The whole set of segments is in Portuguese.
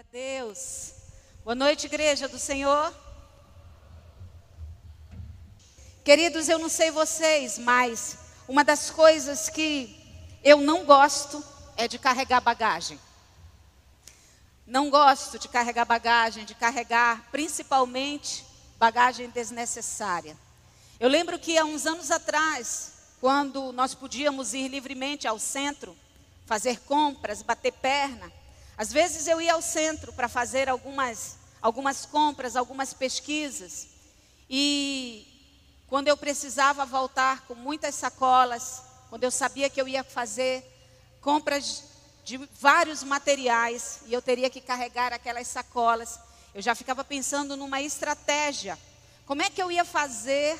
Glória a Deus. Boa noite, igreja do Senhor. Queridos, eu não sei vocês, mas uma das coisas que eu não gosto é de carregar bagagem. Não gosto de carregar bagagem, de carregar principalmente bagagem desnecessária. Eu lembro que há uns anos atrás, quando nós podíamos ir livremente ao centro, fazer compras, bater perna, às vezes eu ia ao centro para fazer algumas, algumas compras, algumas pesquisas. E quando eu precisava voltar com muitas sacolas, quando eu sabia que eu ia fazer compras de vários materiais e eu teria que carregar aquelas sacolas, eu já ficava pensando numa estratégia. Como é que eu ia fazer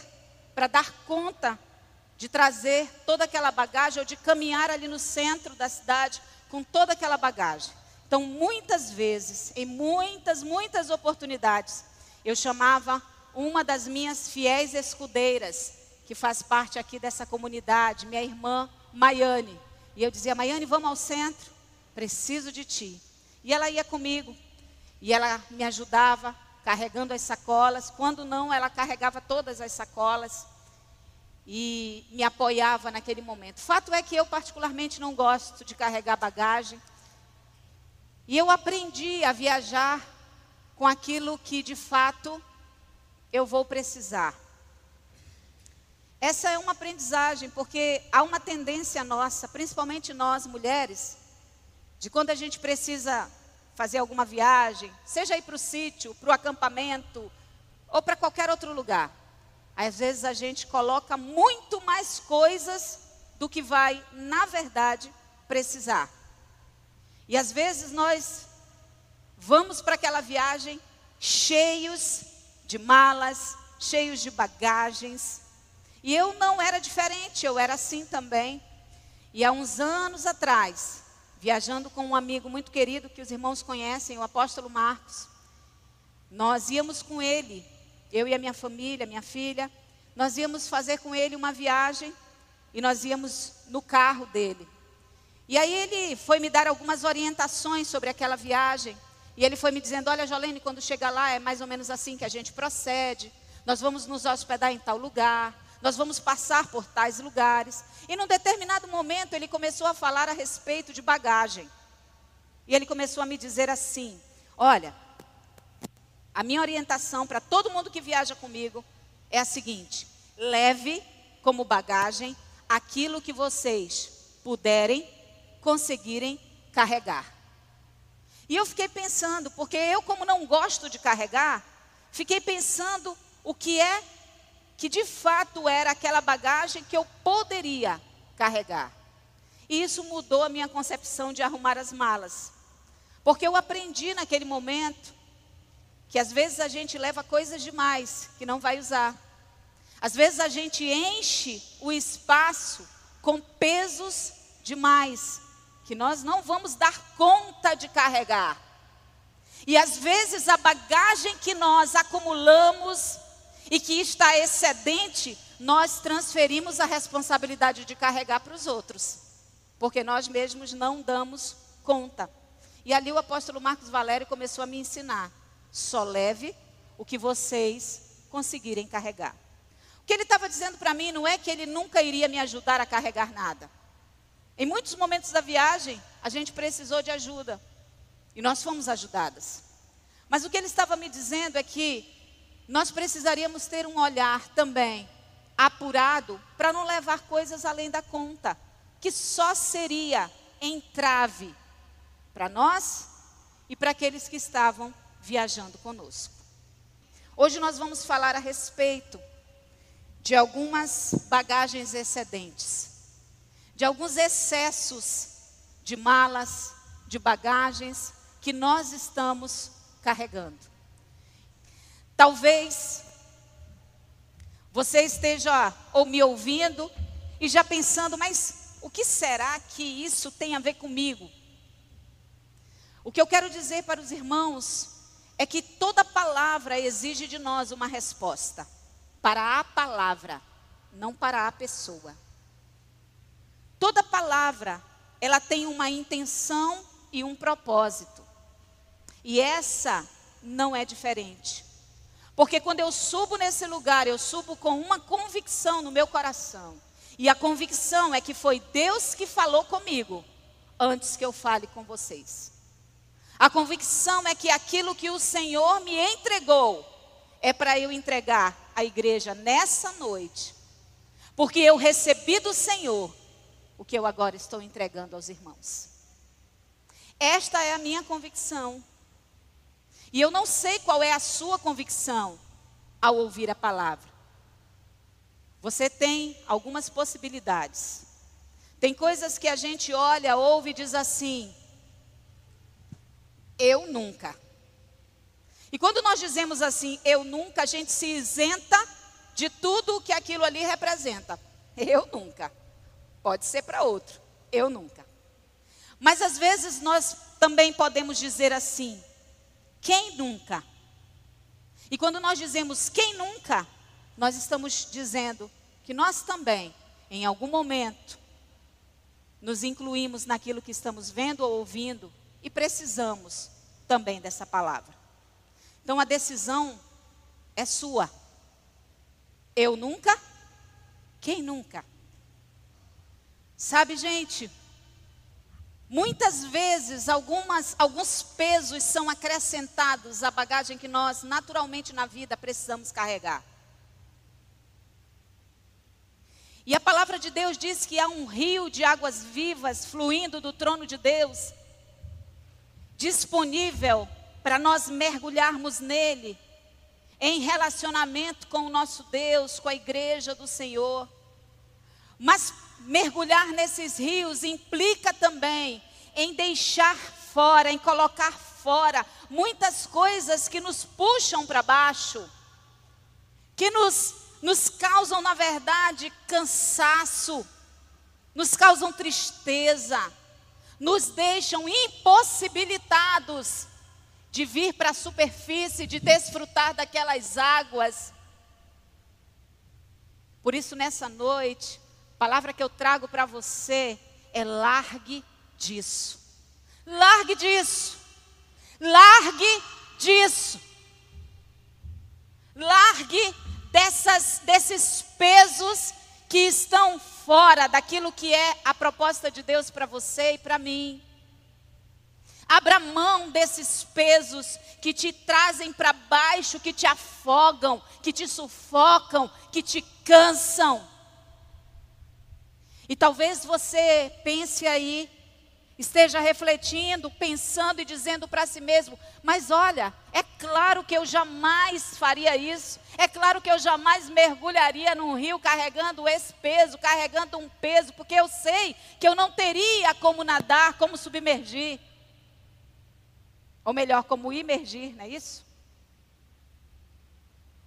para dar conta de trazer toda aquela bagagem ou de caminhar ali no centro da cidade com toda aquela bagagem? Então, muitas vezes, em muitas, muitas oportunidades, eu chamava uma das minhas fiéis escudeiras, que faz parte aqui dessa comunidade, minha irmã Maiane. E eu dizia: Maiane, vamos ao centro, preciso de ti. E ela ia comigo, e ela me ajudava carregando as sacolas. Quando não, ela carregava todas as sacolas e me apoiava naquele momento. Fato é que eu, particularmente, não gosto de carregar bagagem. E eu aprendi a viajar com aquilo que de fato eu vou precisar. Essa é uma aprendizagem, porque há uma tendência nossa, principalmente nós mulheres, de quando a gente precisa fazer alguma viagem, seja ir para o sítio, para o acampamento ou para qualquer outro lugar. Às vezes a gente coloca muito mais coisas do que vai, na verdade, precisar. E às vezes nós vamos para aquela viagem cheios de malas, cheios de bagagens. E eu não era diferente, eu era assim também. E há uns anos atrás, viajando com um amigo muito querido que os irmãos conhecem, o apóstolo Marcos, nós íamos com ele, eu e a minha família, minha filha, nós íamos fazer com ele uma viagem e nós íamos no carro dele. E aí ele foi me dar algumas orientações sobre aquela viagem. E ele foi me dizendo: Olha, Jolene, quando chega lá é mais ou menos assim que a gente procede. Nós vamos nos hospedar em tal lugar. Nós vamos passar por tais lugares. E num determinado momento ele começou a falar a respeito de bagagem. E ele começou a me dizer assim: Olha, a minha orientação para todo mundo que viaja comigo é a seguinte: leve como bagagem aquilo que vocês puderem conseguirem carregar. E eu fiquei pensando, porque eu, como não gosto de carregar, fiquei pensando o que é que de fato era aquela bagagem que eu poderia carregar. E isso mudou a minha concepção de arrumar as malas. Porque eu aprendi naquele momento que às vezes a gente leva coisas demais que não vai usar. Às vezes a gente enche o espaço com pesos demais que nós não vamos dar conta de carregar. E às vezes a bagagem que nós acumulamos e que está excedente, nós transferimos a responsabilidade de carregar para os outros, porque nós mesmos não damos conta. E ali o apóstolo Marcos Valério começou a me ensinar: só leve o que vocês conseguirem carregar. O que ele estava dizendo para mim não é que ele nunca iria me ajudar a carregar nada. Em muitos momentos da viagem, a gente precisou de ajuda. E nós fomos ajudadas. Mas o que ele estava me dizendo é que nós precisaríamos ter um olhar também apurado para não levar coisas além da conta, que só seria entrave para nós e para aqueles que estavam viajando conosco. Hoje nós vamos falar a respeito de algumas bagagens excedentes de alguns excessos de malas, de bagagens que nós estamos carregando. Talvez você esteja ou me ouvindo e já pensando, mas o que será que isso tem a ver comigo? O que eu quero dizer para os irmãos é que toda palavra exige de nós uma resposta para a palavra, não para a pessoa. Toda palavra, ela tem uma intenção e um propósito. E essa não é diferente. Porque quando eu subo nesse lugar, eu subo com uma convicção no meu coração. E a convicção é que foi Deus que falou comigo antes que eu fale com vocês. A convicção é que aquilo que o Senhor me entregou é para eu entregar à igreja nessa noite. Porque eu recebi do Senhor o que eu agora estou entregando aos irmãos. Esta é a minha convicção. E eu não sei qual é a sua convicção ao ouvir a palavra. Você tem algumas possibilidades. Tem coisas que a gente olha, ouve e diz assim: eu nunca. E quando nós dizemos assim, eu nunca, a gente se isenta de tudo o que aquilo ali representa. Eu nunca. Pode ser para outro. Eu nunca. Mas às vezes nós também podemos dizer assim: quem nunca? E quando nós dizemos quem nunca, nós estamos dizendo que nós também, em algum momento, nos incluímos naquilo que estamos vendo ou ouvindo e precisamos também dessa palavra. Então a decisão é sua. Eu nunca? Quem nunca? Sabe, gente, muitas vezes algumas, alguns pesos são acrescentados à bagagem que nós naturalmente na vida precisamos carregar. E a palavra de Deus diz que há um rio de águas vivas fluindo do trono de Deus, disponível para nós mergulharmos nele, em relacionamento com o nosso Deus, com a igreja do Senhor. Mas mergulhar nesses rios implica também em deixar fora, em colocar fora muitas coisas que nos puxam para baixo, que nos nos causam, na verdade, cansaço, nos causam tristeza, nos deixam impossibilitados de vir para a superfície, de desfrutar daquelas águas. Por isso, nessa noite, palavra que eu trago para você é largue disso. Largue disso. Largue disso. Largue dessas, desses pesos que estão fora daquilo que é a proposta de Deus para você e para mim. Abra mão desses pesos que te trazem para baixo, que te afogam, que te sufocam, que te cansam. E talvez você pense aí, esteja refletindo, pensando e dizendo para si mesmo: Mas olha, é claro que eu jamais faria isso, é claro que eu jamais mergulharia num rio carregando esse peso, carregando um peso, porque eu sei que eu não teria como nadar, como submergir. Ou melhor, como imergir, não é isso?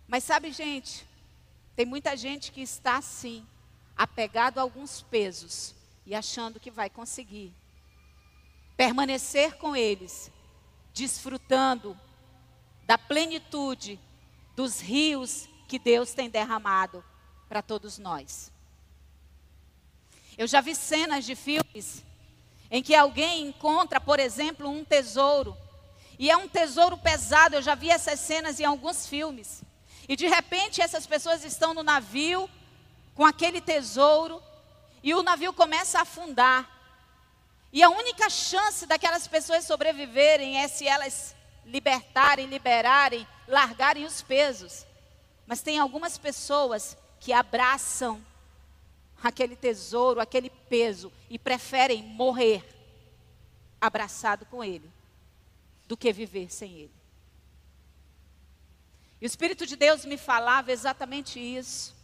Mas sabe, gente, tem muita gente que está assim, apegado a alguns pesos e achando que vai conseguir permanecer com eles, desfrutando da plenitude dos rios que Deus tem derramado para todos nós. Eu já vi cenas de filmes em que alguém encontra, por exemplo, um tesouro, e é um tesouro pesado, eu já vi essas cenas em alguns filmes. E de repente essas pessoas estão no navio com aquele tesouro e o navio começa a afundar. E a única chance daquelas pessoas sobreviverem é se elas libertarem, liberarem, largarem os pesos. Mas tem algumas pessoas que abraçam aquele tesouro, aquele peso e preferem morrer abraçado com ele do que viver sem ele. E o Espírito de Deus me falava exatamente isso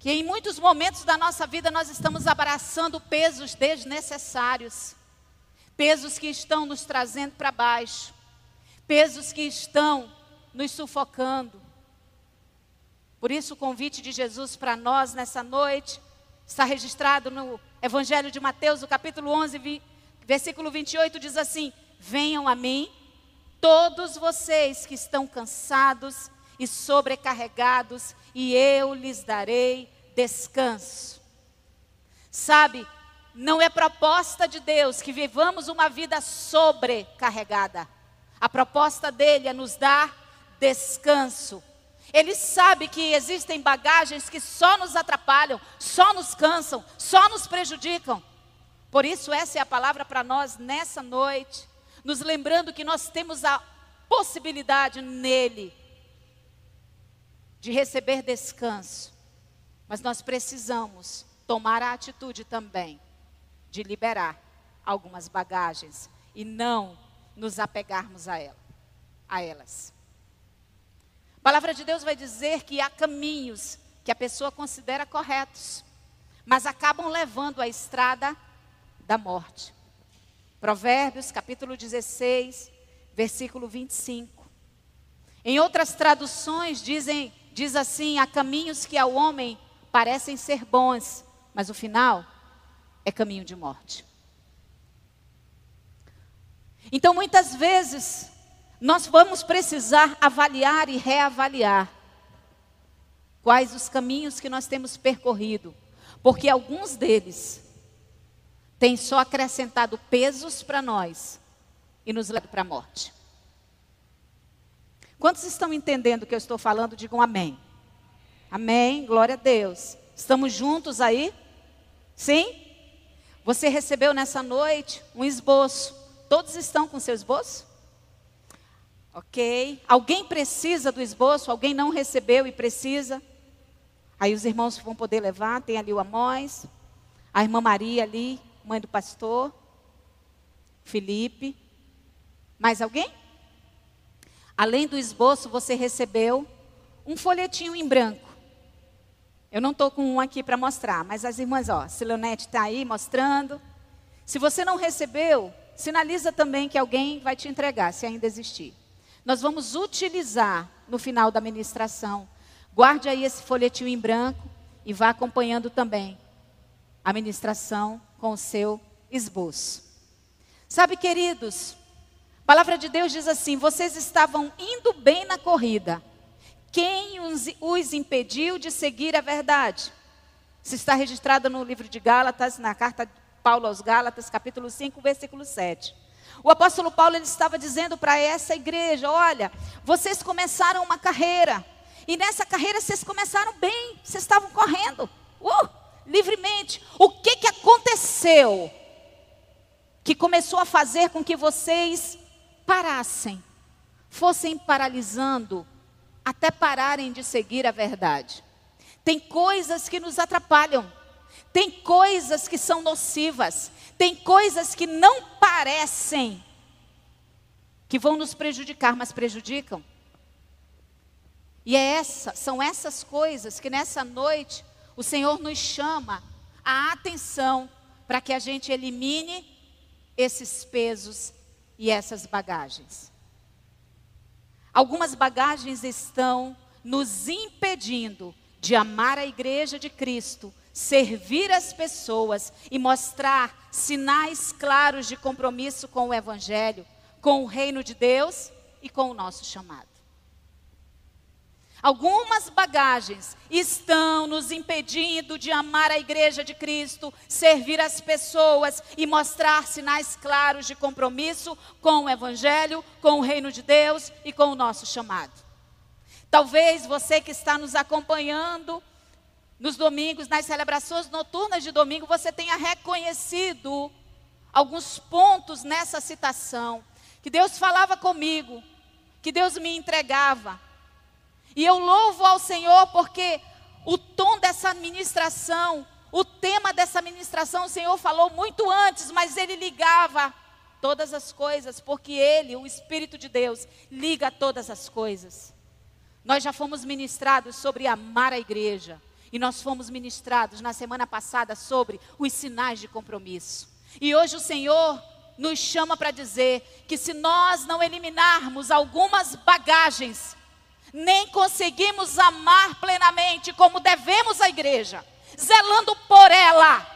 que em muitos momentos da nossa vida nós estamos abraçando pesos desnecessários, pesos que estão nos trazendo para baixo, pesos que estão nos sufocando. Por isso, o convite de Jesus para nós nessa noite está registrado no Evangelho de Mateus, o capítulo 11, versículo 28, diz assim: Venham a mim, todos vocês que estão cansados e sobrecarregados, e eu lhes darei descanso. Sabe, não é proposta de Deus que vivamos uma vida sobrecarregada. A proposta dele é nos dar descanso. Ele sabe que existem bagagens que só nos atrapalham, só nos cansam, só nos prejudicam. Por isso, essa é a palavra para nós nessa noite, nos lembrando que nós temos a possibilidade nele de receber descanso, mas nós precisamos tomar a atitude também de liberar algumas bagagens e não nos apegarmos a, ela, a elas. A palavra de Deus vai dizer que há caminhos que a pessoa considera corretos, mas acabam levando à estrada da morte. Provérbios, capítulo 16, versículo 25. Em outras traduções dizem, diz assim: há caminhos que ao homem parecem ser bons, mas o final é caminho de morte. Então, muitas vezes, nós vamos precisar avaliar e reavaliar quais os caminhos que nós temos percorrido, porque alguns deles têm só acrescentado pesos para nós e nos levado para a morte. Quantos estão entendendo o que eu estou falando? Digam amém. Amém, glória a Deus. Estamos juntos aí? Sim? Você recebeu nessa noite um esboço. Todos estão com seu esboço? Ok. Alguém precisa do esboço? Alguém não recebeu e precisa? Aí os irmãos vão poder levar. Tem ali o Amós, a irmã Maria ali, mãe do pastor, Felipe. Mais alguém? Além do esboço, você recebeu um folhetinho em branco. Eu não estou com um aqui para mostrar, mas as irmãs, ó, Silonete está aí mostrando. Se você não recebeu, sinaliza também que alguém vai te entregar, se ainda existir. Nós vamos utilizar no final da ministração. Guarde aí esse folhetinho em branco e vá acompanhando também a ministração com o seu esboço. Sabe, queridos, a palavra de Deus diz assim: vocês estavam indo bem na corrida. Quem os, impediu de seguir a verdade? Isso está registrado no livro de Gálatas, na carta de Paulo aos Gálatas, capítulo 5, versículo 7. O apóstolo Paulo ele estava dizendo para essa igreja: olha, vocês começaram uma carreira, e nessa carreira vocês começaram bem, vocês estavam correndo, uh, livremente. O que, que aconteceu que começou a fazer com que vocês parassem, fossem paralisando, até pararem de seguir a verdade? Tem coisas que nos atrapalham. Tem coisas que são nocivas, tem coisas que não parecem que vão nos prejudicar, mas prejudicam. E é essa, são essas coisas que nessa noite o Senhor nos chama a atenção para que a gente elimine esses pesos e essas bagagens. Algumas bagagens estão nos impedindo de amar a igreja de Cristo servir as pessoas e mostrar sinais claros de compromisso com o Evangelho, com o reino de Deus e com o nosso chamado. Algumas bagagens estão nos impedindo de amar a igreja de Cristo, servir as pessoas e mostrar sinais claros de compromisso com o Evangelho, com o reino de Deus e com o nosso chamado. Talvez você que está nos acompanhando nos domingos, nas celebrações noturnas de domingo, você tenha reconhecido alguns pontos nessa citação. Que Deus falava comigo, que Deus me entregava. E eu louvo ao Senhor porque o tom dessa ministração, o tema dessa ministração, o Senhor falou muito antes, mas ele ligava todas as coisas, porque ele, o Espírito de Deus, liga todas as coisas. Nós já fomos ministrados sobre amar a igreja. E nós fomos ministrados na semana passada sobre os sinais de compromisso. E hoje o Senhor nos chama para dizer que se nós não eliminarmos algumas bagagens, nem conseguimos amar plenamente como devemos a igreja, zelando por ela,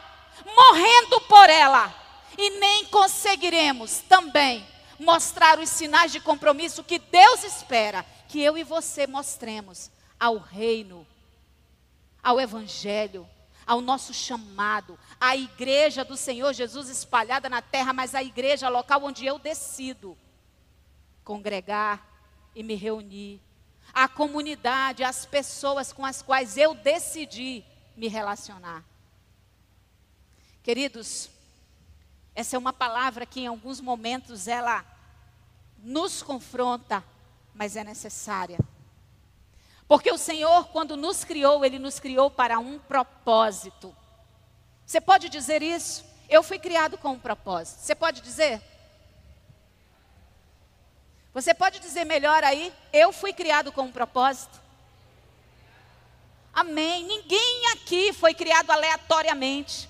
morrendo por ela, e nem conseguiremos também mostrar os sinais de compromisso que Deus espera que eu e você mostremos ao reino ao Evangelho, ao nosso chamado, à igreja do Senhor Jesus espalhada na terra, mas a igreja local onde eu decido congregar e me reunir, a comunidade, as pessoas com as quais eu decidi me relacionar. Queridos, essa é uma palavra que em alguns momentos ela nos confronta, mas é necessária. Porque o Senhor, quando nos criou, Ele nos criou para um propósito. Você pode dizer isso? Eu fui criado com um propósito. Você pode dizer? Você pode dizer melhor aí? Eu fui criado com um propósito. Amém. Ninguém aqui foi criado aleatoriamente.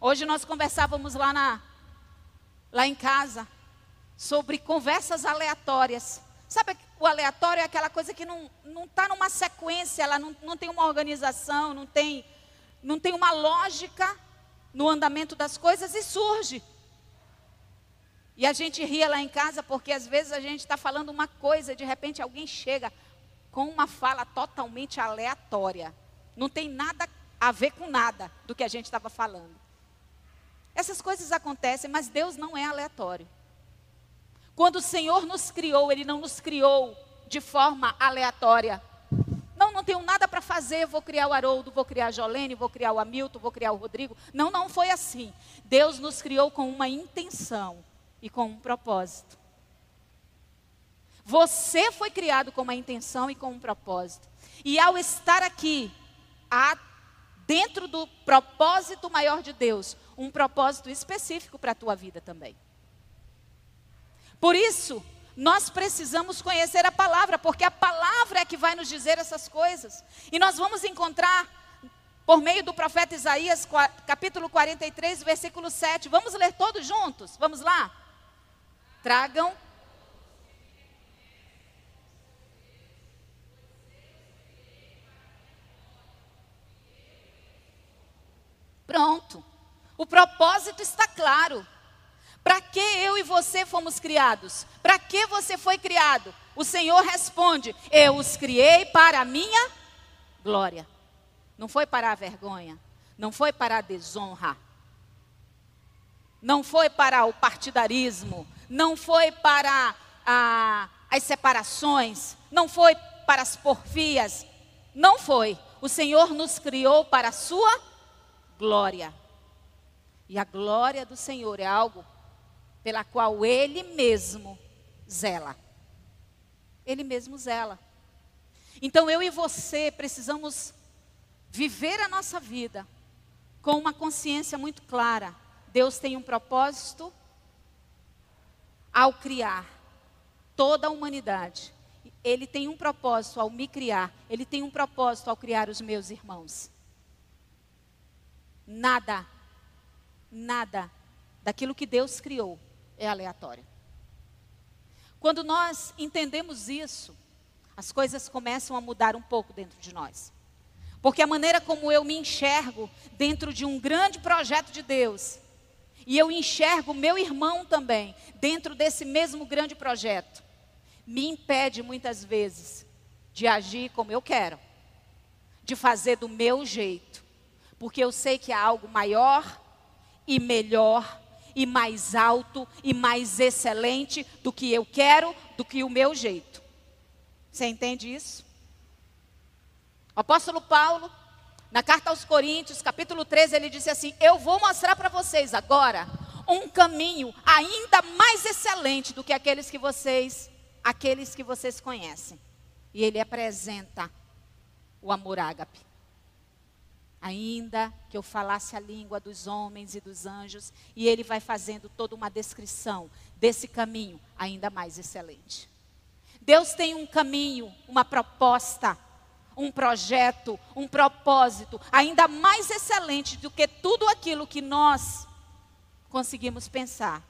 Hoje nós conversávamos lá, na, lá em casa sobre conversas aleatórias. Sabe o aleatório é aquela coisa que não está numa sequência, ela não, não tem uma organização, não tem, não tem uma lógica no andamento das coisas e surge. E a gente ria lá em casa porque às vezes a gente está falando uma coisa e de repente alguém chega com uma fala totalmente aleatória. Não tem nada a ver com nada do que a gente estava falando. Essas coisas acontecem, mas Deus não é aleatório. Quando o Senhor nos criou, Ele não nos criou de forma aleatória. Não, não tenho nada para fazer, vou criar o Haroldo, vou criar a Jolene, vou criar o Hamilton, vou criar o Rodrigo. Não, não foi assim. Deus nos criou com uma intenção e com um propósito. Você foi criado com uma intenção e com um propósito. E ao estar aqui, há dentro do propósito maior de Deus, um propósito específico para a tua vida também. Por isso, nós precisamos conhecer a palavra, porque a palavra é que vai nos dizer essas coisas. E nós vamos encontrar, por meio do profeta Isaías, capítulo 43, versículo 7. Vamos ler todos juntos? Vamos lá? Tragam. Pronto. O propósito está claro. Para que eu e você fomos criados? Para que você foi criado? O Senhor responde: Eu os criei para a minha glória. Não foi para a vergonha, não foi para a desonra, não foi para o partidarismo, não foi para a, as separações, não foi para as porfias, não foi. O Senhor nos criou para a sua glória. E a glória do Senhor é algo pela qual ele mesmo zela. Ele mesmo zela. Então eu e você precisamos viver a nossa vida com uma consciência muito clara. Deus tem um propósito ao criar toda a humanidade. Ele tem um propósito ao me criar. Ele tem um propósito ao criar os meus irmãos. Nada, nada daquilo que Deus criou é aleatória. Quando nós entendemos isso, as coisas começam a mudar um pouco dentro de nós. Porque a maneira como eu me enxergo dentro de um grande projeto de Deus, e eu enxergo meu irmão também dentro desse mesmo grande projeto, me impede muitas vezes de agir como eu quero, de fazer do meu jeito, porque eu sei que há algo maior e melhor e mais alto e mais excelente do que eu quero, do que o meu jeito. Você entende isso? O apóstolo Paulo, na carta aos Coríntios, capítulo 13, ele disse assim: Eu vou mostrar para vocês agora um caminho ainda mais excelente do que aqueles que vocês, aqueles que vocês conhecem. E ele apresenta o amor ágape. Ainda que eu falasse a língua dos homens e dos anjos, e ele vai fazendo toda uma descrição desse caminho ainda mais excelente. Deus tem um caminho, uma proposta, um projeto, um propósito ainda mais excelente do que tudo aquilo que nós conseguimos pensar.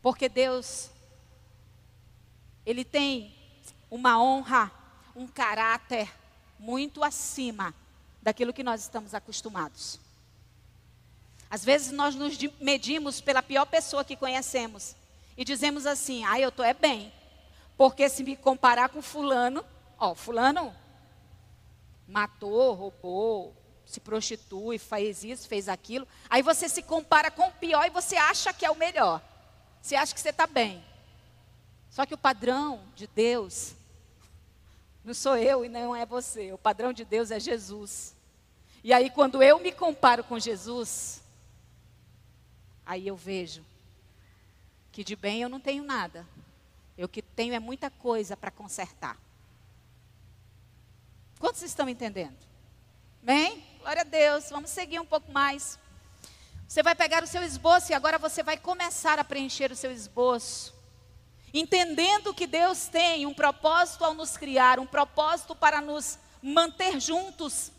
Porque Deus, Ele tem uma honra, um caráter, muito acima daquilo que nós estamos acostumados. Às vezes nós nos medimos pela pior pessoa que conhecemos e dizemos assim: "Ah, eu tô é bem". Porque se me comparar com fulano, ó, fulano matou, roubou, se prostitui, faz isso, fez aquilo. Aí você se compara com o pior e você acha que é o melhor. Você acha que você está bem. Só que o padrão de Deus não sou eu e não é você. O padrão de Deus é Jesus. E aí, quando eu me comparo com Jesus, aí eu vejo que de bem eu não tenho nada. Eu que tenho é muita coisa para consertar. Quantos estão entendendo? Bem? Glória a Deus. Vamos seguir um pouco mais. Você vai pegar o seu esboço e agora você vai começar a preencher o seu esboço. Entendendo que Deus tem um propósito ao nos criar, um propósito para nos manter juntos,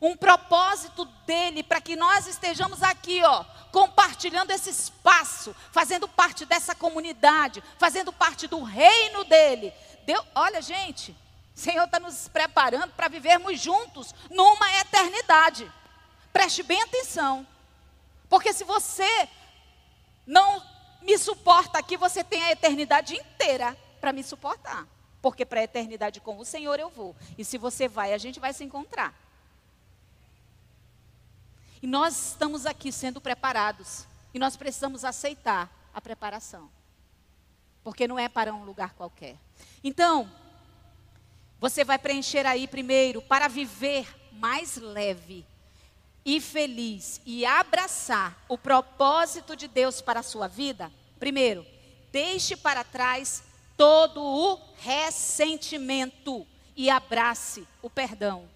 um propósito dele para que nós estejamos aqui, ó, compartilhando esse espaço, fazendo parte dessa comunidade, fazendo parte do reino dele. Deus, olha, gente, o Senhor está nos preparando para vivermos juntos numa eternidade. Preste bem atenção. Porque se você não me suporta aqui, você tem a eternidade inteira para me suportar. Porque para a eternidade com o Senhor eu vou. E se você vai, a gente vai se encontrar. E nós estamos aqui sendo preparados. E nós precisamos aceitar a preparação. Porque não é para um lugar qualquer. Então, você vai preencher aí primeiro para viver mais leve e feliz e abraçar o propósito de Deus para a sua vida. Primeiro, deixe para trás todo o ressentimento e abrace o perdão.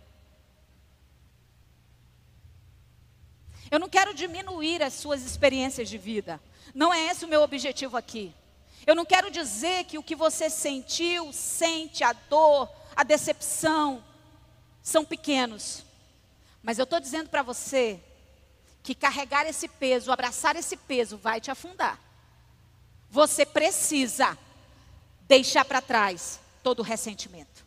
Eu não quero diminuir as suas experiências de vida. Não é esse o meu objetivo aqui. Eu não quero dizer que o que você sentiu, sente, a dor, a decepção, são pequenos. Mas eu estou dizendo para você que carregar esse peso, abraçar esse peso, vai te afundar. Você precisa deixar para trás todo o ressentimento.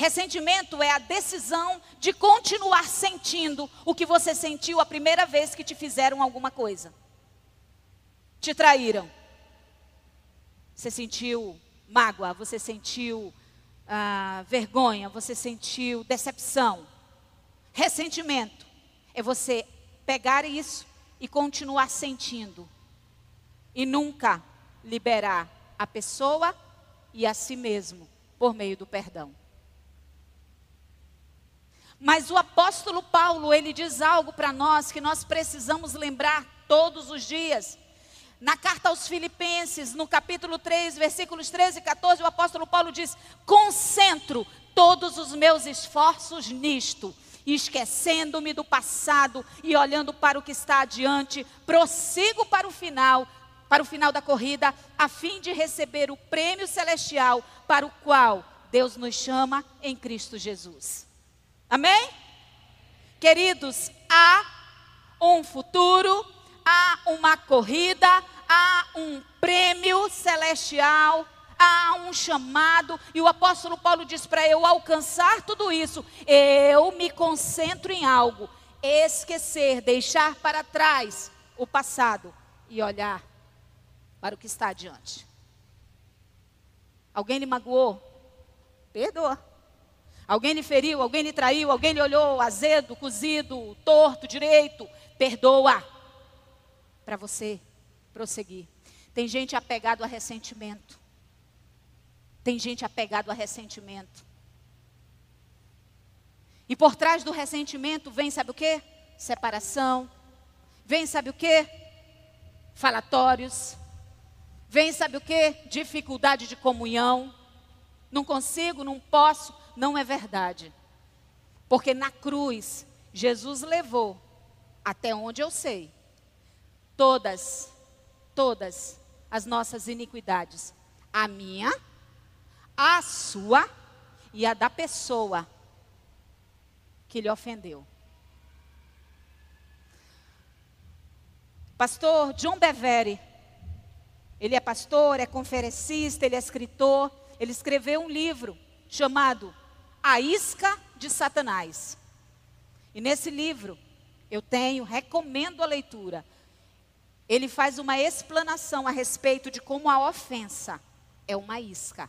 Ressentimento é a decisão de continuar sentindo o que você sentiu a primeira vez que te fizeram alguma coisa. Te traíram. Você sentiu mágoa, você sentiu ah, vergonha, você sentiu decepção, ressentimento. É você pegar isso e continuar sentindo e nunca liberar a pessoa e a si mesmo por meio do perdão. Mas o apóstolo Paulo, ele diz algo para nós que nós precisamos lembrar todos os dias. Na carta aos Filipenses, no capítulo 3, versículos 13 e 14, o apóstolo Paulo diz: Concentro todos os meus esforços nisto, esquecendo-me do passado e olhando para o que está adiante, prossigo para o final, para o final da corrida, a fim de receber o prêmio celestial para o qual Deus nos chama em Cristo Jesus. Amém? Queridos, há um futuro há uma corrida, há um prêmio celestial, há um chamado, e o apóstolo Paulo diz para eu alcançar tudo isso, eu me concentro em algo, esquecer, deixar para trás o passado e olhar para o que está adiante. Alguém lhe magoou? Perdoa. Alguém lhe feriu, alguém lhe traiu, alguém lhe olhou azedo, cozido, torto, direito? Perdoa para você prosseguir. Tem gente apegado a ressentimento. Tem gente apegado a ressentimento. E por trás do ressentimento vem, sabe o que? Separação. Vem, sabe o que? Falatórios. Vem, sabe o que? Dificuldade de comunhão. Não consigo, não posso. Não é verdade. Porque na cruz, Jesus levou, até onde eu sei, todas, todas as nossas iniquidades. A minha, a sua e a da pessoa que lhe ofendeu. Pastor John Bevere, ele é pastor, é conferencista, ele é escritor. Ele escreveu um livro chamado A Isca de Satanás. E nesse livro eu tenho, recomendo a leitura, ele faz uma explanação a respeito de como a ofensa é uma isca.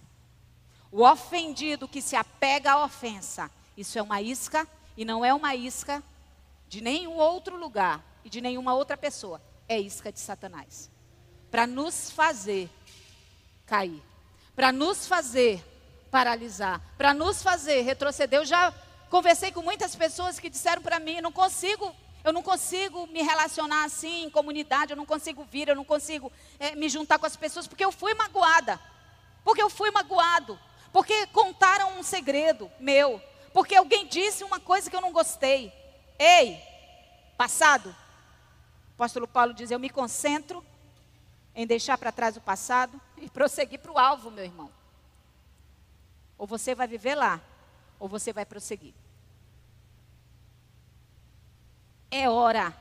O ofendido que se apega à ofensa, Isso é uma isca e não é uma isca de nenhum outro lugar e de nenhuma outra pessoa. É isca de Satanás. Para nos fazer cair, para nos fazer paralisar, para nos fazer retroceder. Eu já conversei com muitas pessoas que disseram para mim: não consigo, eu não consigo me relacionar assim em comunidade, eu não consigo vir, eu não consigo é, me juntar com as pessoas, porque eu fui magoada, porque eu fui magoado, porque contaram um segredo meu, porque alguém disse uma coisa que eu não gostei. Ei, passado. O apóstolo Paulo diz: Eu me concentro em deixar para trás o passado e prosseguir para o alvo, meu irmão. Ou você vai viver lá, ou você vai prosseguir. É hora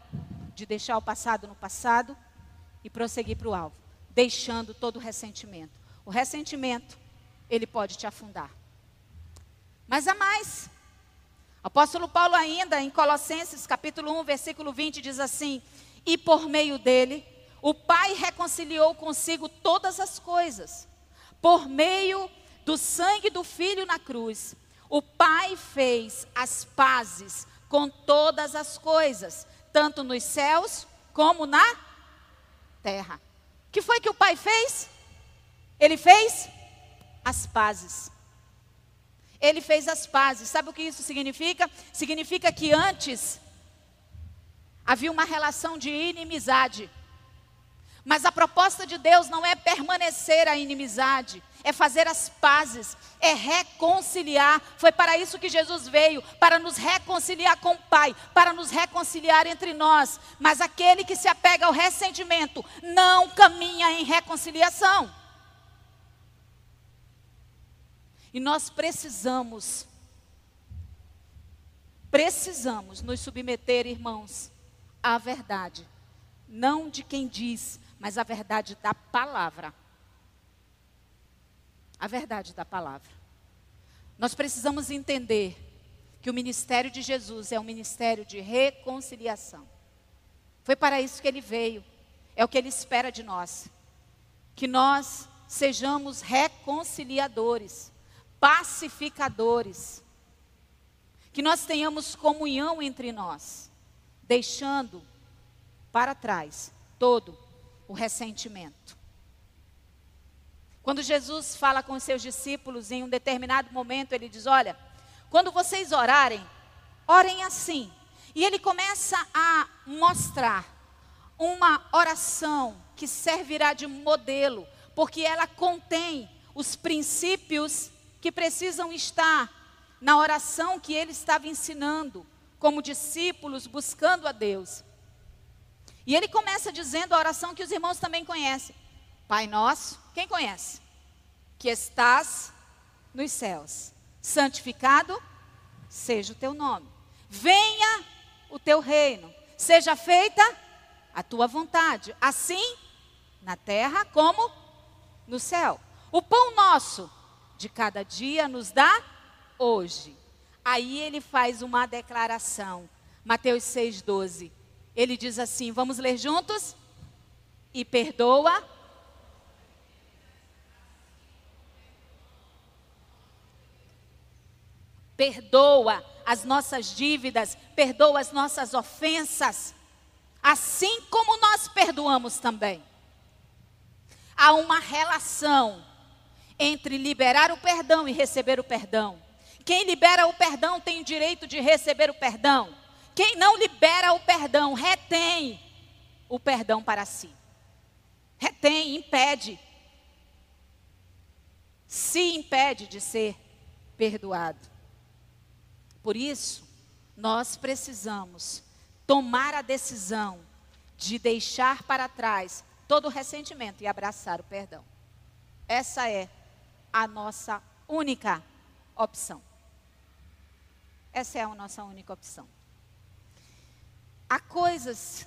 de deixar o passado no passado e prosseguir para o alvo, deixando todo o ressentimento. O ressentimento, ele pode te afundar. Mas há mais. Apóstolo Paulo ainda em Colossenses capítulo 1, versículo 20 diz assim: "E por meio dele o Pai reconciliou consigo todas as coisas, por meio do sangue do filho na cruz. O Pai fez as pazes com todas as coisas, tanto nos céus como na terra. O que foi que o Pai fez? Ele fez as pazes. Ele fez as pazes. Sabe o que isso significa? Significa que antes havia uma relação de inimizade. Mas a proposta de Deus não é permanecer a inimizade, é fazer as pazes, é reconciliar. Foi para isso que Jesus veio, para nos reconciliar com o Pai, para nos reconciliar entre nós. Mas aquele que se apega ao ressentimento não caminha em reconciliação. E nós precisamos, precisamos nos submeter, irmãos, à verdade. Não de quem diz, mas a verdade da palavra. A verdade da palavra. Nós precisamos entender que o ministério de Jesus é um ministério de reconciliação. Foi para isso que ele veio. É o que ele espera de nós. Que nós sejamos reconciliadores pacificadores. Que nós tenhamos comunhão entre nós, deixando para trás todo o ressentimento. Quando Jesus fala com os seus discípulos em um determinado momento, ele diz: Olha, quando vocês orarem, orem assim. E ele começa a mostrar uma oração que servirá de modelo, porque ela contém os princípios que precisam estar na oração que ele estava ensinando, como discípulos buscando a Deus. E ele começa dizendo a oração que os irmãos também conhecem: Pai nosso, quem conhece? Que estás nos céus, santificado seja o teu nome. Venha o teu reino, seja feita a tua vontade, assim na terra como no céu. O pão nosso de cada dia nos dá hoje. Aí ele faz uma declaração. Mateus 6,12. Ele diz assim: vamos ler juntos? E perdoa. Perdoa as nossas dívidas, perdoa as nossas ofensas, assim como nós perdoamos também. Há uma relação entre liberar o perdão e receber o perdão. Quem libera o perdão tem o direito de receber o perdão. Quem não libera o perdão retém o perdão para si. Retém, impede. Se impede de ser perdoado. Por isso, nós precisamos tomar a decisão de deixar para trás todo o ressentimento e abraçar o perdão. Essa é a nossa única opção. Essa é a nossa única opção. Há coisas,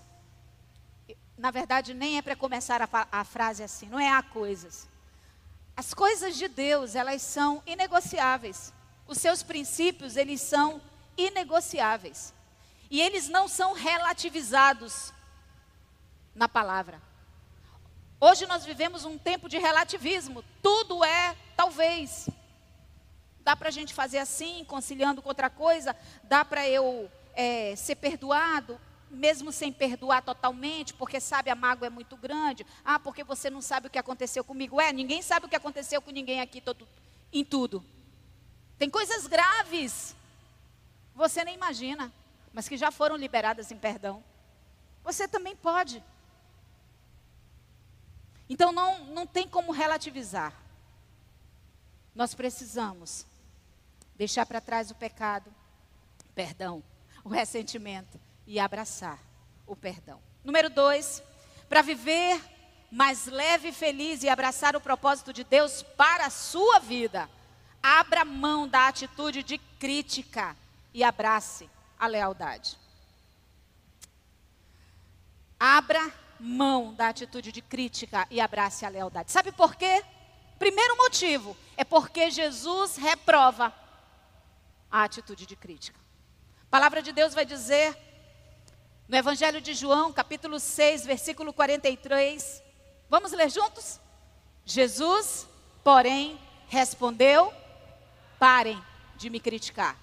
na verdade, nem é para começar a, a, frase assim, não é há coisas. As coisas de Deus, elas são inegociáveis. Os seus princípios, eles são inegociáveis. E eles não são relativizados na palavra. Hoje nós vivemos um tempo de relativismo. Tudo é talvez. Dá para a gente fazer assim, conciliando com outra coisa? Dá para eu é, ser perdoado? Mesmo sem perdoar totalmente, porque sabe a mágoa é muito grande. Ah, porque você não sabe o que aconteceu comigo. É, ninguém sabe o que aconteceu com ninguém aqui todo, em tudo. Tem coisas graves, você nem imagina, mas que já foram liberadas em perdão. Você também pode. Então não, não tem como relativizar. Nós precisamos deixar para trás o pecado, perdão, o ressentimento e abraçar o perdão. Número dois, para viver mais leve e feliz e abraçar o propósito de Deus para a sua vida, abra mão da atitude de crítica e abrace a lealdade. Abra mão da atitude de crítica e abrace a lealdade. Sabe por quê? Primeiro motivo é porque Jesus reprova a atitude de crítica. A palavra de Deus vai dizer no Evangelho de João, capítulo 6, versículo 43. Vamos ler juntos? Jesus, porém, respondeu: Parem de me criticar.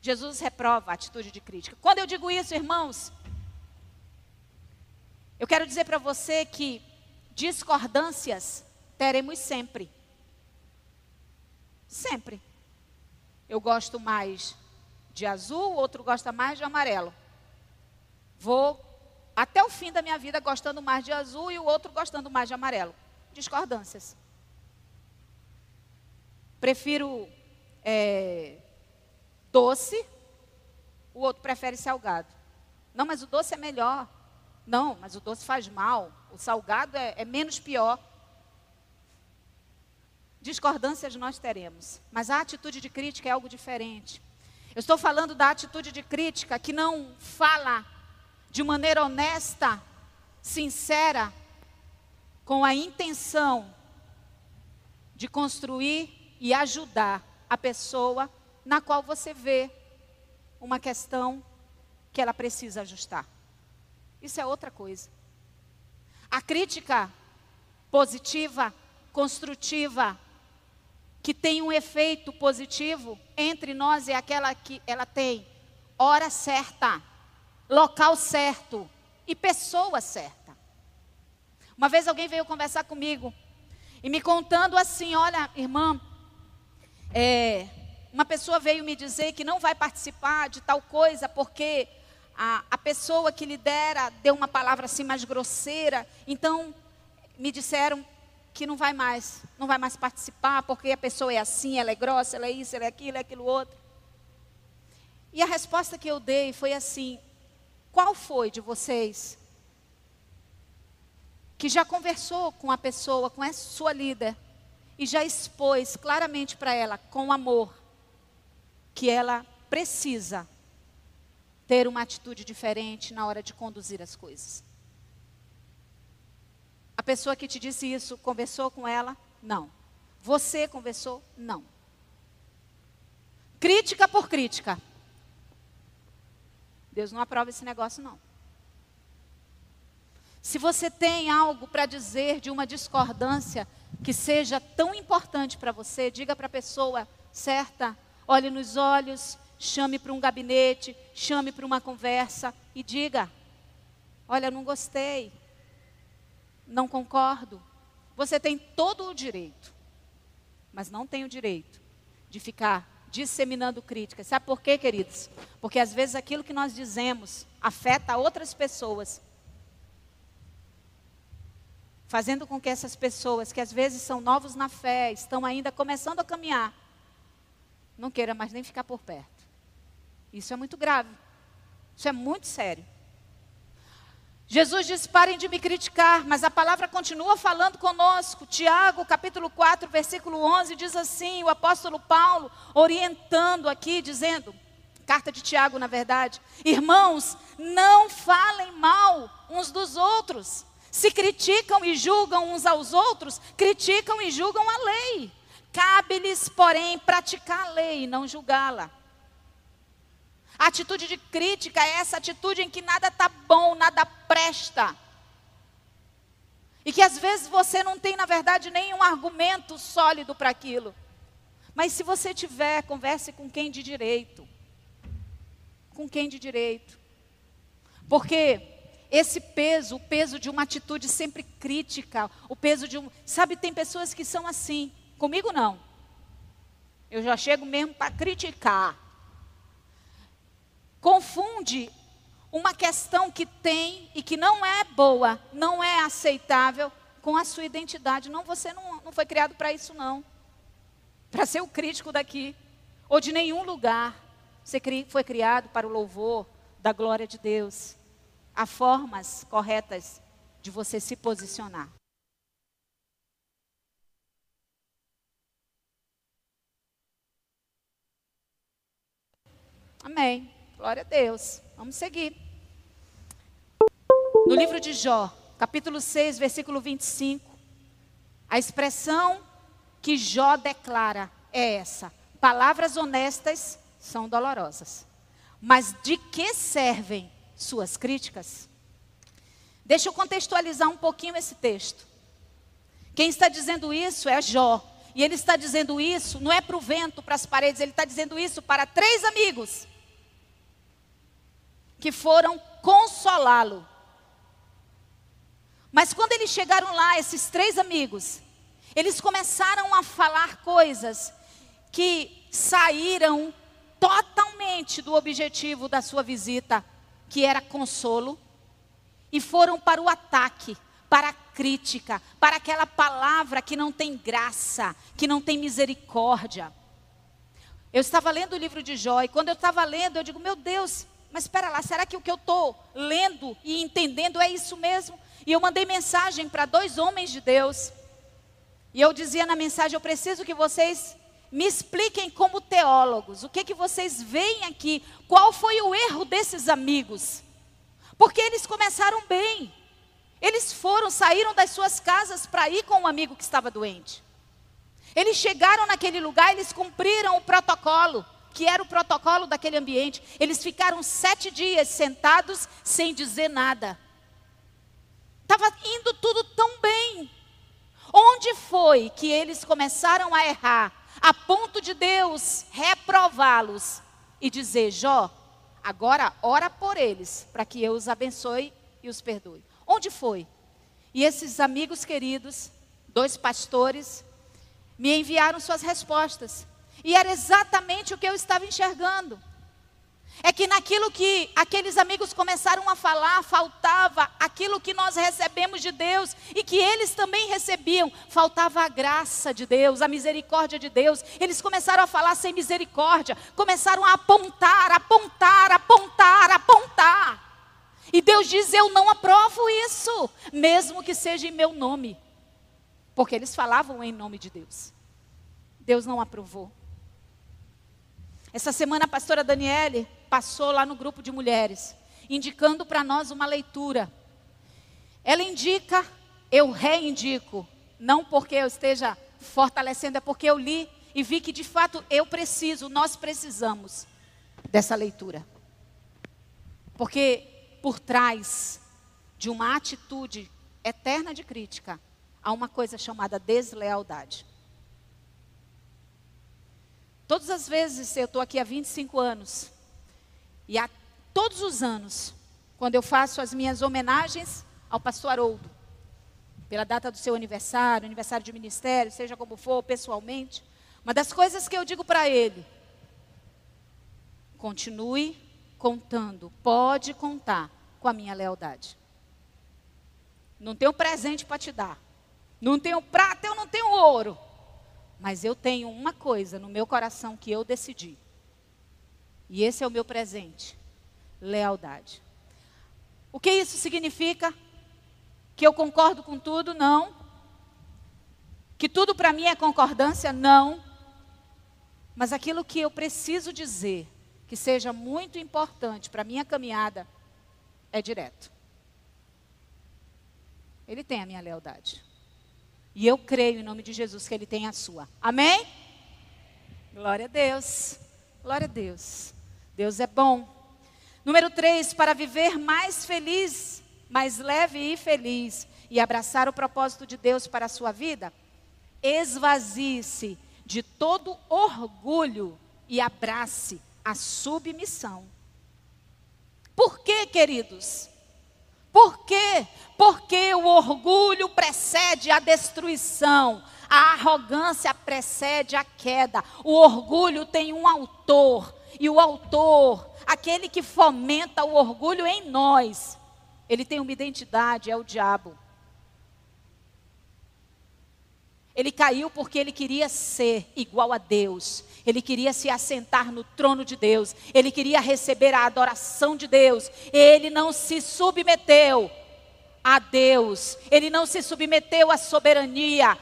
Jesus reprova a atitude de crítica. Quando eu digo isso, irmãos, eu quero dizer para você que discordâncias teremos sempre. Sempre. Eu gosto mais de azul, outro gosta mais de amarelo. Vou até o fim da minha vida gostando mais de azul e o outro gostando mais de amarelo. Discordâncias. Prefiro é, doce, o outro prefere salgado. Não, mas o doce é melhor. Não, mas o doce faz mal. O salgado é, é menos pior. Discordâncias nós teremos, mas a atitude de crítica é algo diferente. Eu estou falando da atitude de crítica que não fala de maneira honesta, sincera, com a intenção de construir e ajudar a pessoa na qual você vê uma questão que ela precisa ajustar. Isso é outra coisa. A crítica positiva, construtiva, que tem um efeito positivo entre nós é aquela que ela tem hora certa, local certo e pessoa certa. Uma vez alguém veio conversar comigo e me contando assim: olha, irmã, é, uma pessoa veio me dizer que não vai participar de tal coisa porque a, a pessoa que lidera deu uma palavra assim mais grosseira. Então, me disseram que não vai mais, não vai mais participar porque a pessoa é assim, ela é grossa, ela é isso, ela é aquilo, é aquilo outro. E a resposta que eu dei foi assim: qual foi de vocês que já conversou com a pessoa, com a sua líder, e já expôs claramente para ela, com amor, que ela precisa ter uma atitude diferente na hora de conduzir as coisas. A pessoa que te disse isso conversou com ela? Não. Você conversou? Não. Crítica por crítica. Deus não aprova esse negócio, não. Se você tem algo para dizer de uma discordância que seja tão importante para você, diga para a pessoa certa, olhe nos olhos, chame para um gabinete, chame para uma conversa e diga: Olha, não gostei, não concordo. Você tem todo o direito, mas não tem o direito de ficar disseminando críticas. Sabe por quê, queridos? Porque às vezes aquilo que nós dizemos afeta outras pessoas. Fazendo com que essas pessoas, que às vezes são novos na fé, estão ainda começando a caminhar, não queira mais nem ficar por perto. Isso é muito grave. Isso é muito sério. Jesus diz: parem de me criticar, mas a palavra continua falando conosco. Tiago, capítulo 4, versículo 11, diz assim: o apóstolo Paulo, orientando aqui, dizendo, carta de Tiago, na verdade: irmãos, não falem mal uns dos outros. Se criticam e julgam uns aos outros, criticam e julgam a lei. Cabe-lhes, porém, praticar a lei e não julgá-la. A atitude de crítica é essa atitude em que nada está bom, nada presta. E que às vezes você não tem, na verdade, nenhum argumento sólido para aquilo. Mas se você tiver, converse com quem de direito. Com quem de direito. Porque esse peso, o peso de uma atitude sempre crítica, o peso de um. Sabe, tem pessoas que são assim. Comigo não. Eu já chego mesmo para criticar. Confunde uma questão que tem e que não é boa, não é aceitável com a sua identidade. Não, você não, não foi criado para isso, não. Para ser o crítico daqui, ou de nenhum lugar. Você foi criado para o louvor da glória de Deus. Há formas corretas de você se posicionar. Amém. Glória a Deus. Vamos seguir. No livro de Jó, capítulo 6, versículo 25, a expressão que Jó declara é essa: palavras honestas são dolorosas, mas de que servem suas críticas? Deixa eu contextualizar um pouquinho esse texto. Quem está dizendo isso é Jó. E ele está dizendo isso, não é para o vento, para as paredes, ele está dizendo isso para três amigos que foram consolá-lo. Mas quando eles chegaram lá, esses três amigos, eles começaram a falar coisas que saíram totalmente do objetivo da sua visita, que era consolo, e foram para o ataque, para a crítica, para aquela palavra que não tem graça, que não tem misericórdia. Eu estava lendo o livro de Jó, e quando eu estava lendo, eu digo, meu Deus, mas espera lá, será que o que eu estou lendo e entendendo é isso mesmo? E eu mandei mensagem para dois homens de Deus. E eu dizia na mensagem: eu preciso que vocês me expliquem como teólogos, o que que vocês veem aqui? Qual foi o erro desses amigos? Porque eles começaram bem. Eles foram, saíram das suas casas para ir com um amigo que estava doente. Eles chegaram naquele lugar, eles cumpriram o protocolo que era o protocolo daquele ambiente. Eles ficaram sete dias sentados sem dizer nada. Estava indo tudo tão bem. Onde foi que eles começaram a errar, a ponto de Deus reprová-los e dizer: Jó, agora ora por eles, para que eu os abençoe e os perdoe? Onde foi? E esses amigos queridos, dois pastores, me enviaram suas respostas. E era exatamente o que eu estava enxergando. É que naquilo que aqueles amigos começaram a falar, faltava aquilo que nós recebemos de Deus e que eles também recebiam, faltava a graça de Deus, a misericórdia de Deus. Eles começaram a falar sem misericórdia, começaram a apontar, apontar, apontar, apontar. E Deus diz: Eu não aprovo isso, mesmo que seja em meu nome, porque eles falavam em nome de Deus. Deus não aprovou. Essa semana a pastora Daniele passou lá no grupo de mulheres, indicando para nós uma leitura. Ela indica, eu reindico, não porque eu esteja fortalecendo, é porque eu li e vi que de fato eu preciso, nós precisamos dessa leitura. Porque por trás de uma atitude eterna de crítica, há uma coisa chamada deslealdade. Todas as vezes, eu estou aqui há 25 anos, e há todos os anos, quando eu faço as minhas homenagens ao pastor Haroldo, pela data do seu aniversário, aniversário de ministério, seja como for, pessoalmente, uma das coisas que eu digo para ele, continue contando, pode contar com a minha lealdade. Não tenho presente para te dar. Não tenho prata, eu não tenho ouro. Mas eu tenho uma coisa no meu coração que eu decidi. E esse é o meu presente: lealdade. O que isso significa? Que eu concordo com tudo? Não. Que tudo para mim é concordância? Não. Mas aquilo que eu preciso dizer, que seja muito importante para a minha caminhada, é direto. Ele tem a minha lealdade. E eu creio em nome de Jesus que Ele tem a sua. Amém? Glória a Deus. Glória a Deus. Deus é bom. Número 3, para viver mais feliz, mais leve e feliz. e abraçar o propósito de Deus para a sua vida, esvazie-se de todo orgulho e abrace a submissão. Por quê, queridos? Por quê? Porque o orgulho precede a destruição, a arrogância precede a queda. O orgulho tem um autor, e o autor, aquele que fomenta o orgulho em nós, ele tem uma identidade, é o diabo. Ele caiu porque ele queria ser igual a Deus. Ele queria se assentar no trono de Deus. Ele queria receber a adoração de Deus. Ele não se submeteu a Deus. Ele não se submeteu à soberania,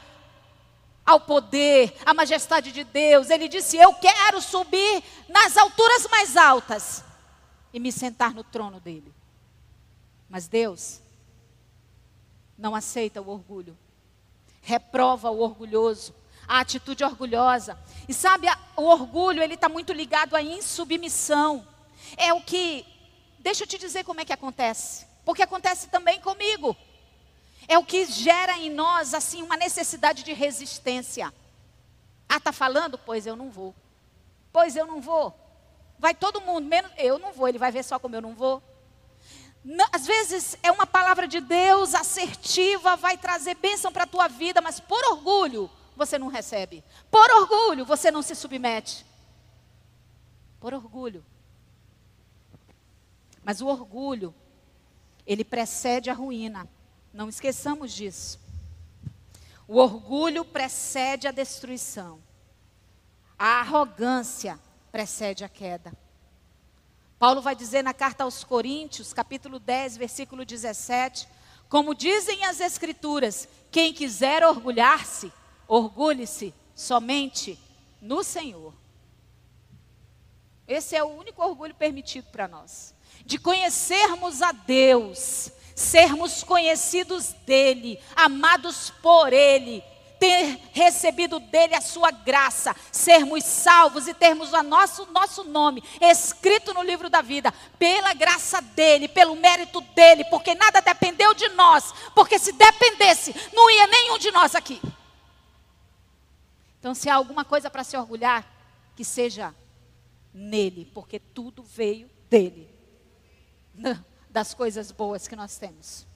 ao poder, à majestade de Deus. Ele disse: Eu quero subir nas alturas mais altas e me sentar no trono dele. Mas Deus não aceita o orgulho reprova o orgulhoso, a atitude orgulhosa. E sabe, o orgulho, ele está muito ligado à insubmissão. É o que, deixa eu te dizer como é que acontece, porque acontece também comigo. É o que gera em nós, assim, uma necessidade de resistência. Ah, está falando? Pois eu não vou. Pois eu não vou. Vai todo mundo, menos eu não vou. Ele vai ver só como eu não vou às vezes é uma palavra de Deus assertiva, vai trazer bênção para a tua vida, mas por orgulho você não recebe. Por orgulho você não se submete. Por orgulho. Mas o orgulho, ele precede a ruína. Não esqueçamos disso. O orgulho precede a destruição. A arrogância precede a queda. Paulo vai dizer na carta aos Coríntios, capítulo 10, versículo 17: Como dizem as Escrituras, quem quiser orgulhar-se, orgulhe-se somente no Senhor. Esse é o único orgulho permitido para nós. De conhecermos a Deus, sermos conhecidos dEle, amados por Ele, ter recebido dele a sua graça, sermos salvos e termos o nosso, nosso nome escrito no livro da vida, pela graça dele, pelo mérito dele, porque nada dependeu de nós, porque se dependesse, não ia nenhum de nós aqui. Então, se há alguma coisa para se orgulhar, que seja nele, porque tudo veio dele, das coisas boas que nós temos.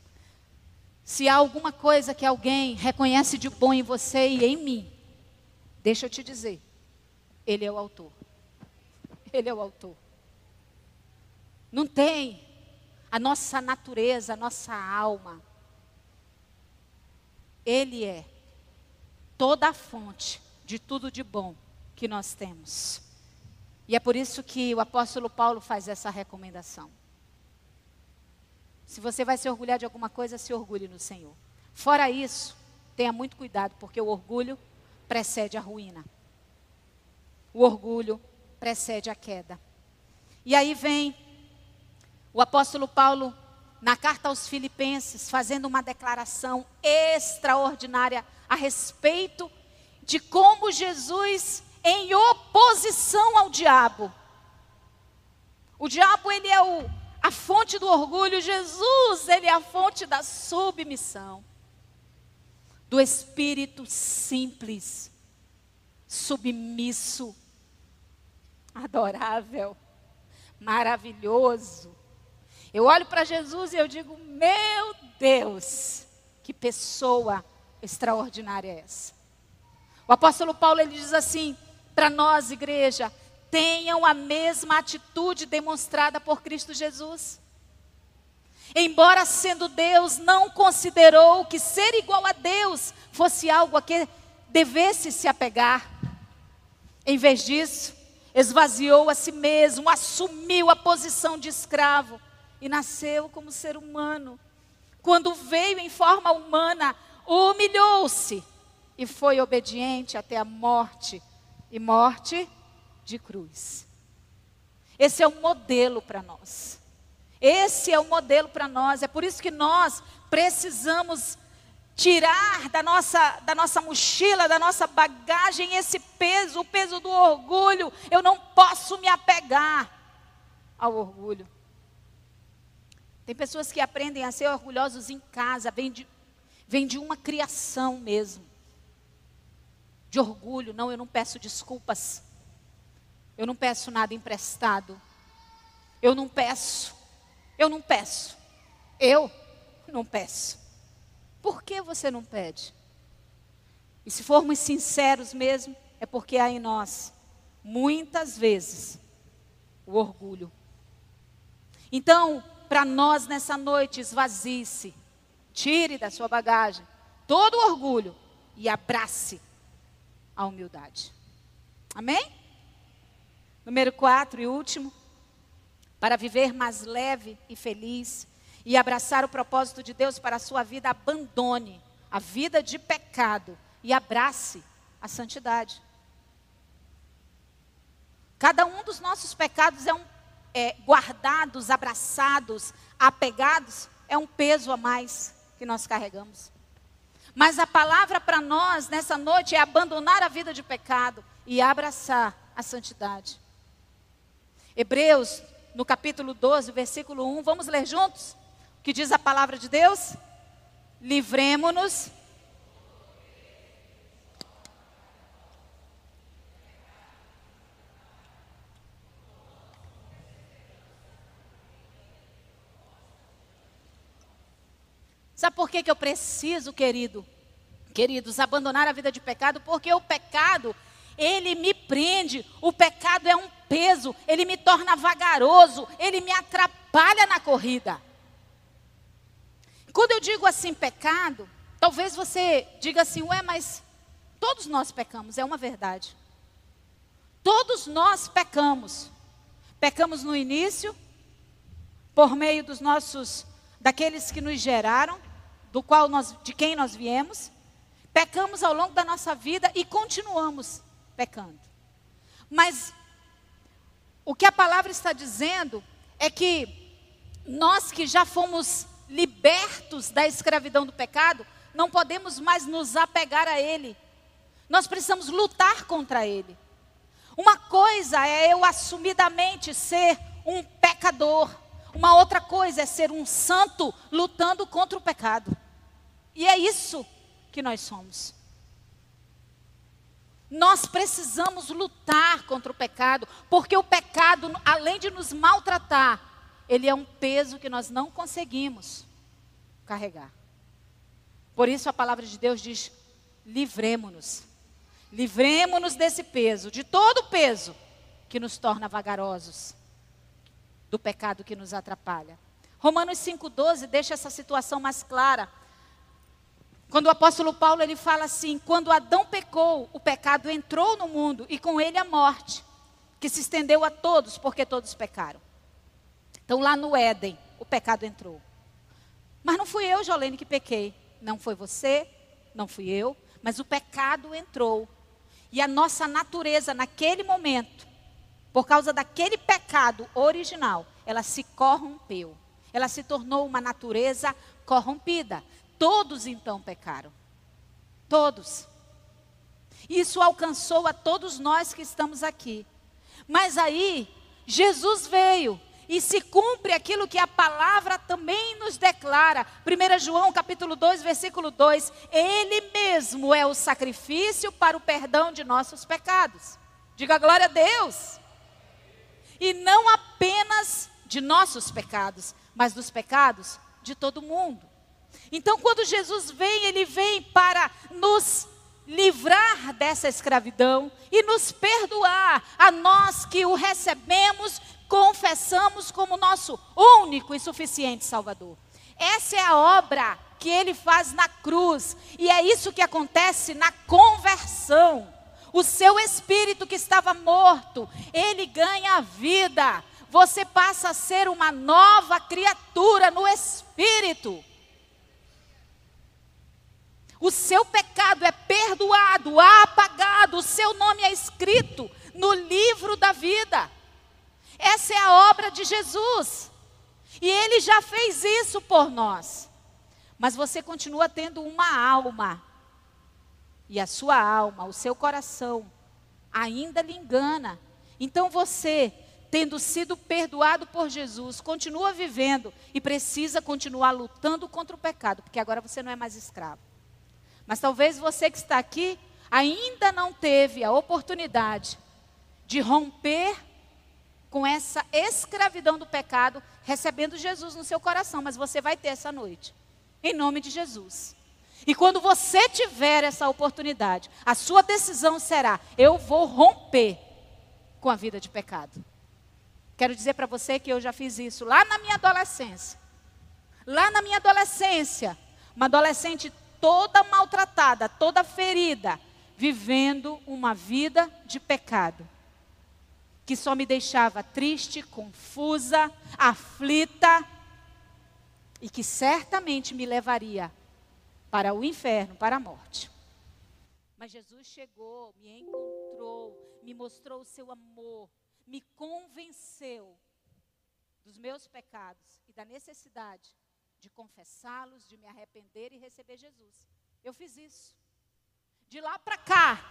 Se há alguma coisa que alguém reconhece de bom em você e em mim, deixa eu te dizer, ele é o autor. Ele é o autor. Não tem a nossa natureza, a nossa alma. Ele é toda a fonte de tudo de bom que nós temos. E é por isso que o apóstolo Paulo faz essa recomendação. Se você vai se orgulhar de alguma coisa, se orgulhe no Senhor. Fora isso, tenha muito cuidado, porque o orgulho precede a ruína. O orgulho precede a queda. E aí vem o apóstolo Paulo, na carta aos Filipenses, fazendo uma declaração extraordinária a respeito de como Jesus, em oposição ao diabo, o diabo ele é o a fonte do orgulho, Jesus, ele é a fonte da submissão. Do espírito simples, submisso, adorável, maravilhoso. Eu olho para Jesus e eu digo: "Meu Deus, que pessoa extraordinária é essa?" O apóstolo Paulo ele diz assim para nós, igreja: tenham a mesma atitude demonstrada por Cristo Jesus. Embora sendo Deus, não considerou que ser igual a Deus fosse algo a que devesse se apegar. Em vez disso, esvaziou a si mesmo, assumiu a posição de escravo e nasceu como ser humano. Quando veio em forma humana, humilhou-se e foi obediente até a morte e morte de cruz. Esse é o modelo para nós. Esse é o modelo para nós. É por isso que nós precisamos tirar da nossa, da nossa mochila, da nossa bagagem esse peso, o peso do orgulho. Eu não posso me apegar ao orgulho. Tem pessoas que aprendem a ser orgulhosos em casa, vem de, vem de uma criação mesmo, de orgulho. Não, eu não peço desculpas, eu não peço nada emprestado, eu não peço, eu não peço, eu não peço. Por que você não pede? E se formos sinceros mesmo, é porque há em nós, muitas vezes, o orgulho. Então, para nós nessa noite, esvazie-se, tire da sua bagagem todo o orgulho e abrace a humildade. Amém? Número quatro e último, para viver mais leve e feliz e abraçar o propósito de Deus para a sua vida, abandone a vida de pecado e abrace a santidade. Cada um dos nossos pecados é um é, guardados, abraçados, apegados, é um peso a mais que nós carregamos. Mas a palavra para nós nessa noite é abandonar a vida de pecado e abraçar a santidade. Hebreus, no capítulo 12, versículo 1, vamos ler juntos? O que diz a palavra de Deus? Livremo-nos Sabe por que, que eu preciso, querido? Queridos, abandonar a vida de pecado? Porque o pecado, ele me prende, o pecado é um peso, ele me torna vagaroso, ele me atrapalha na corrida. Quando eu digo assim, pecado, talvez você diga assim, ué, mas todos nós pecamos, é uma verdade. Todos nós pecamos. Pecamos no início, por meio dos nossos daqueles que nos geraram, do qual nós, de quem nós viemos, pecamos ao longo da nossa vida e continuamos pecando. Mas o que a palavra está dizendo é que nós que já fomos libertos da escravidão do pecado, não podemos mais nos apegar a ele. Nós precisamos lutar contra ele. Uma coisa é eu assumidamente ser um pecador, uma outra coisa é ser um santo lutando contra o pecado. E é isso que nós somos. Nós precisamos lutar contra o pecado, porque o pecado, além de nos maltratar, ele é um peso que nós não conseguimos carregar. Por isso a palavra de Deus diz: livremos-nos. Livremos-nos desse peso, de todo o peso que nos torna vagarosos do pecado que nos atrapalha. Romanos 5,12 deixa essa situação mais clara. Quando o apóstolo Paulo ele fala assim: quando Adão pecou, o pecado entrou no mundo e com ele a morte, que se estendeu a todos, porque todos pecaram. Então lá no Éden, o pecado entrou. Mas não fui eu, Jolene, que pequei. Não foi você, não fui eu, mas o pecado entrou. E a nossa natureza naquele momento por causa daquele pecado original, ela se corrompeu. Ela se tornou uma natureza corrompida. Todos então pecaram. Todos. Isso alcançou a todos nós que estamos aqui. Mas aí, Jesus veio e se cumpre aquilo que a palavra também nos declara. 1 João capítulo 2, versículo 2, ele mesmo é o sacrifício para o perdão de nossos pecados. Diga glória a Deus. E não apenas de nossos pecados, mas dos pecados de todo mundo. Então, quando Jesus vem, ele vem para nos livrar dessa escravidão e nos perdoar a nós que o recebemos, confessamos como nosso único e suficiente Salvador. Essa é a obra que ele faz na cruz, e é isso que acontece na conversão. O seu espírito que estava morto, ele ganha vida. Você passa a ser uma nova criatura no espírito. O seu pecado é perdoado, apagado, o seu nome é escrito no livro da vida. Essa é a obra de Jesus. E ele já fez isso por nós. Mas você continua tendo uma alma e a sua alma, o seu coração, ainda lhe engana. Então você tendo sido perdoado por Jesus, continua vivendo e precisa continuar lutando contra o pecado, porque agora você não é mais escravo. Mas talvez você que está aqui ainda não teve a oportunidade de romper com essa escravidão do pecado, recebendo Jesus no seu coração, mas você vai ter essa noite, em nome de Jesus. E quando você tiver essa oportunidade, a sua decisão será: eu vou romper com a vida de pecado. Quero dizer para você que eu já fiz isso lá na minha adolescência. Lá na minha adolescência, uma adolescente toda maltratada, toda ferida, vivendo uma vida de pecado, que só me deixava triste, confusa, aflita e que certamente me levaria para o inferno, para a morte. Mas Jesus chegou, me encontrou, me mostrou o seu amor, me convenceu dos meus pecados e da necessidade de confessá-los, de me arrepender e receber Jesus. Eu fiz isso. De lá para cá,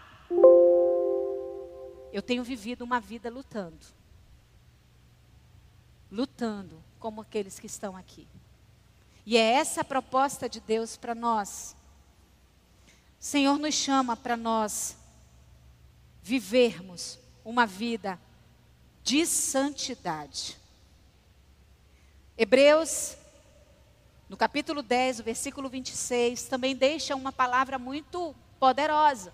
eu tenho vivido uma vida lutando. Lutando como aqueles que estão aqui. E é essa a proposta de Deus para nós. O Senhor nos chama para nós vivermos uma vida de santidade. Hebreus, no capítulo 10, o versículo 26, também deixa uma palavra muito poderosa.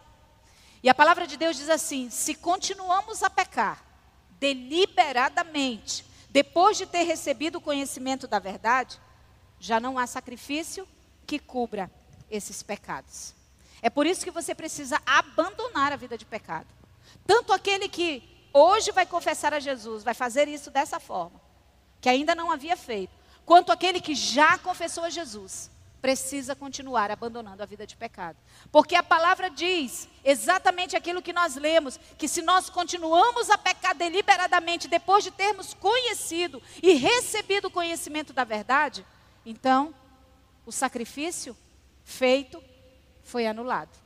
E a palavra de Deus diz assim: se continuamos a pecar deliberadamente, depois de ter recebido o conhecimento da verdade, já não há sacrifício que cubra esses pecados. É por isso que você precisa abandonar a vida de pecado. Tanto aquele que hoje vai confessar a Jesus, vai fazer isso dessa forma, que ainda não havia feito, quanto aquele que já confessou a Jesus, precisa continuar abandonando a vida de pecado. Porque a palavra diz exatamente aquilo que nós lemos: que se nós continuamos a pecar deliberadamente depois de termos conhecido e recebido o conhecimento da verdade, então o sacrifício feito foi anulado.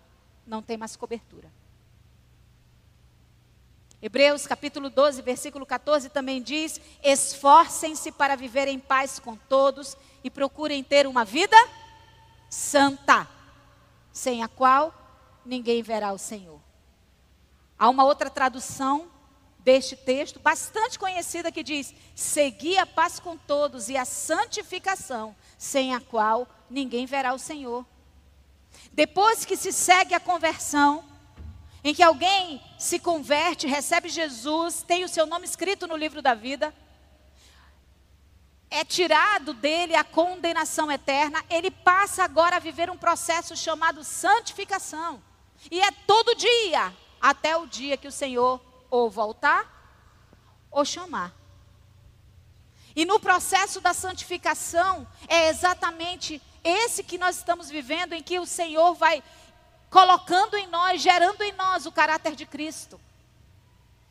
Não tem mais cobertura. Hebreus capítulo 12, versículo 14 também diz: Esforcem-se para viver em paz com todos e procurem ter uma vida santa, sem a qual ninguém verá o Senhor. Há uma outra tradução deste texto, bastante conhecida, que diz: Segui a paz com todos e a santificação, sem a qual ninguém verá o Senhor. Depois que se segue a conversão, em que alguém se converte, recebe Jesus, tem o seu nome escrito no livro da vida, é tirado dele a condenação eterna, ele passa agora a viver um processo chamado santificação. E é todo dia, até o dia que o Senhor ou voltar ou chamar. E no processo da santificação, é exatamente esse que nós estamos vivendo, em que o Senhor vai colocando em nós, gerando em nós o caráter de Cristo.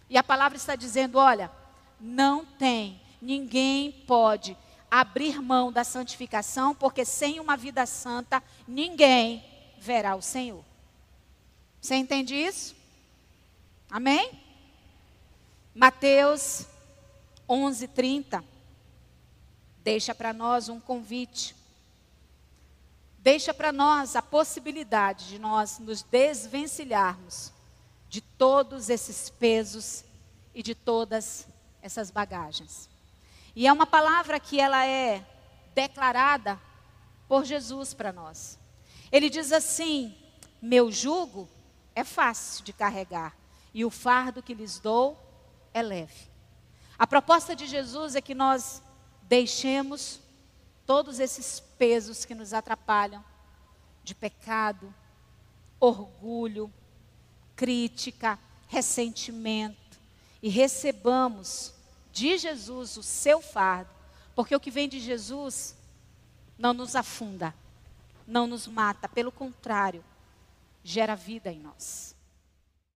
E a palavra está dizendo: olha, não tem, ninguém pode abrir mão da santificação, porque sem uma vida santa, ninguém verá o Senhor. Você entende isso? Amém? Mateus 11:30 deixa para nós um convite deixa para nós a possibilidade de nós nos desvencilharmos de todos esses pesos e de todas essas bagagens. E é uma palavra que ela é declarada por Jesus para nós. Ele diz assim: Meu jugo é fácil de carregar e o fardo que lhes dou é leve. A proposta de Jesus é que nós deixemos todos esses pesos que nos atrapalham de pecado, orgulho, crítica, ressentimento e recebamos de Jesus o seu fardo, porque o que vem de Jesus não nos afunda, não nos mata, pelo contrário, gera vida em nós.